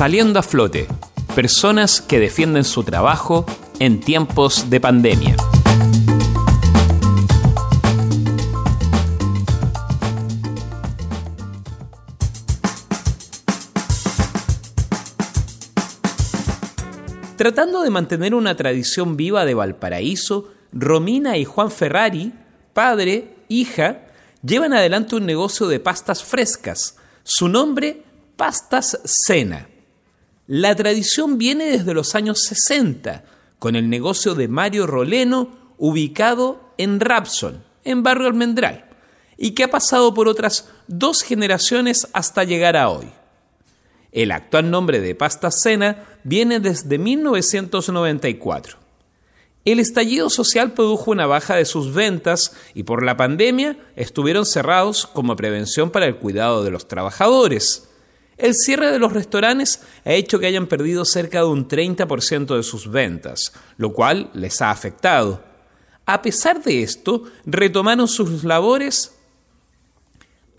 Saliendo a flote, personas que defienden su trabajo en tiempos de pandemia. Tratando de mantener una tradición viva de Valparaíso, Romina y Juan Ferrari, padre, hija, llevan adelante un negocio de pastas frescas. Su nombre, Pastas Cena. La tradición viene desde los años 60, con el negocio de Mario Roleno, ubicado en Rapson, en Barrio Almendral, y que ha pasado por otras dos generaciones hasta llegar a hoy. El actual nombre de Pasta Cena viene desde 1994. El estallido social produjo una baja de sus ventas y por la pandemia estuvieron cerrados como prevención para el cuidado de los trabajadores. El cierre de los restaurantes ha hecho que hayan perdido cerca de un 30% de sus ventas, lo cual les ha afectado. A pesar de esto, retomaron sus labores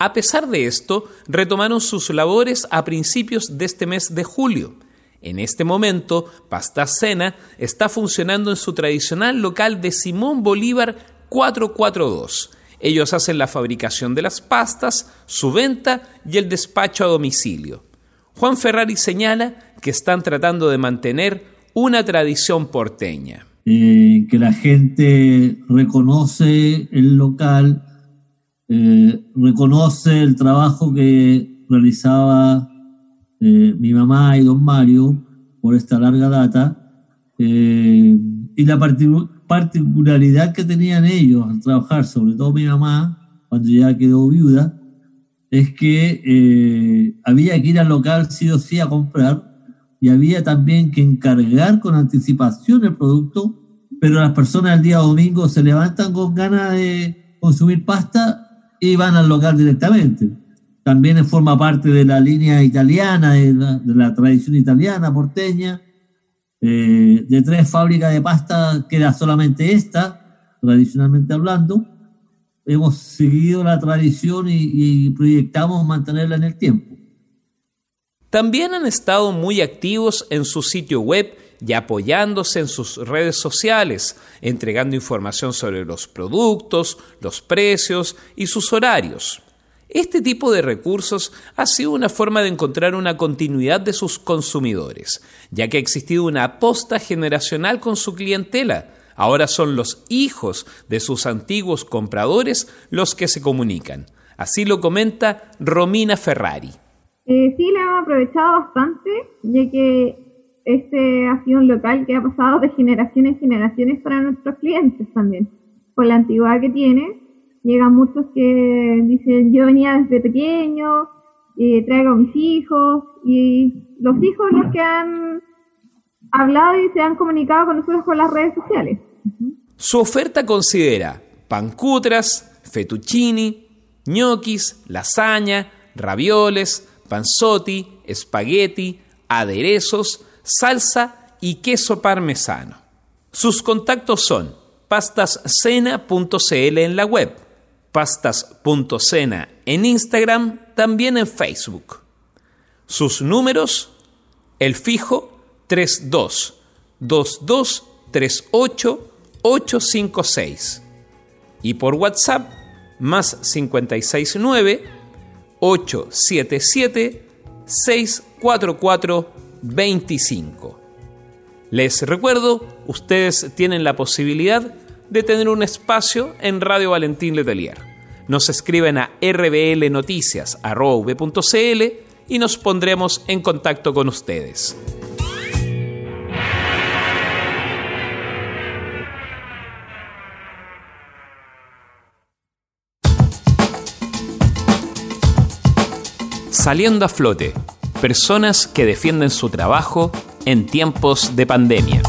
a pesar de esto, retomaron sus labores a principios de este mes de julio. En este momento, Pasta Cena está funcionando en su tradicional local de Simón Bolívar 442. Ellos hacen la fabricación de las pastas, su venta y el despacho a domicilio. Juan Ferrari señala que están tratando de mantener una tradición porteña. Eh, que la gente reconoce el local, eh, reconoce el trabajo que realizaba eh, mi mamá y don Mario por esta larga data y la particularidad que tenían ellos al trabajar, sobre todo mi mamá, cuando ya quedó viuda, es que eh, había que ir al local sí o sí a comprar y había también que encargar con anticipación el producto, pero las personas el día domingo se levantan con ganas de consumir pasta y van al local directamente también forma parte de la línea italiana, de la, tradición italiana porteña. Eh, de tres fábricas de pasta queda solamente esta, tradicionalmente hablando. Hemos seguido la tradición y, y proyectamos mantenerla en el tiempo. También han estado muy activos en su sitio web y apoyándose en sus redes sociales, entregando información sobre los productos, los precios y sus horarios. Este tipo de recursos ha sido una forma de encontrar una continuidad de sus consumidores, ya que ha existido una aposta generacional con su clientela. Ahora son los hijos de sus antiguos compradores los que se comunican. Así lo comenta Romina Ferrari. Eh, sí, la hemos aprovechado bastante, ya que este ha sido un local que ha pasado de generación en generaciones para nuestros clientes también, por la antigüedad que tiene Llegan muchos que dicen, yo venía desde pequeño, eh, traigo a mis hijos, y los hijos los que han hablado y se han comunicado con nosotros por las redes sociales. Su oferta considera pancutras, fettuccini, ñoquis, lasaña, ravioles, panzotti, espagueti, aderezos, salsa y queso parmesano. Sus contactos son pastascena.cl en la web pastas.cena en Instagram, también en Facebook. Sus números, el fijo 32 22 38 856 y por WhatsApp más 569 877 644 25. Les recuerdo, ustedes tienen la posibilidad de tener un espacio en Radio Valentín Letelier. Nos escriben a rblnoticias.cl y nos pondremos en contacto con ustedes. Saliendo a flote, personas que defienden su trabajo en tiempos de pandemia.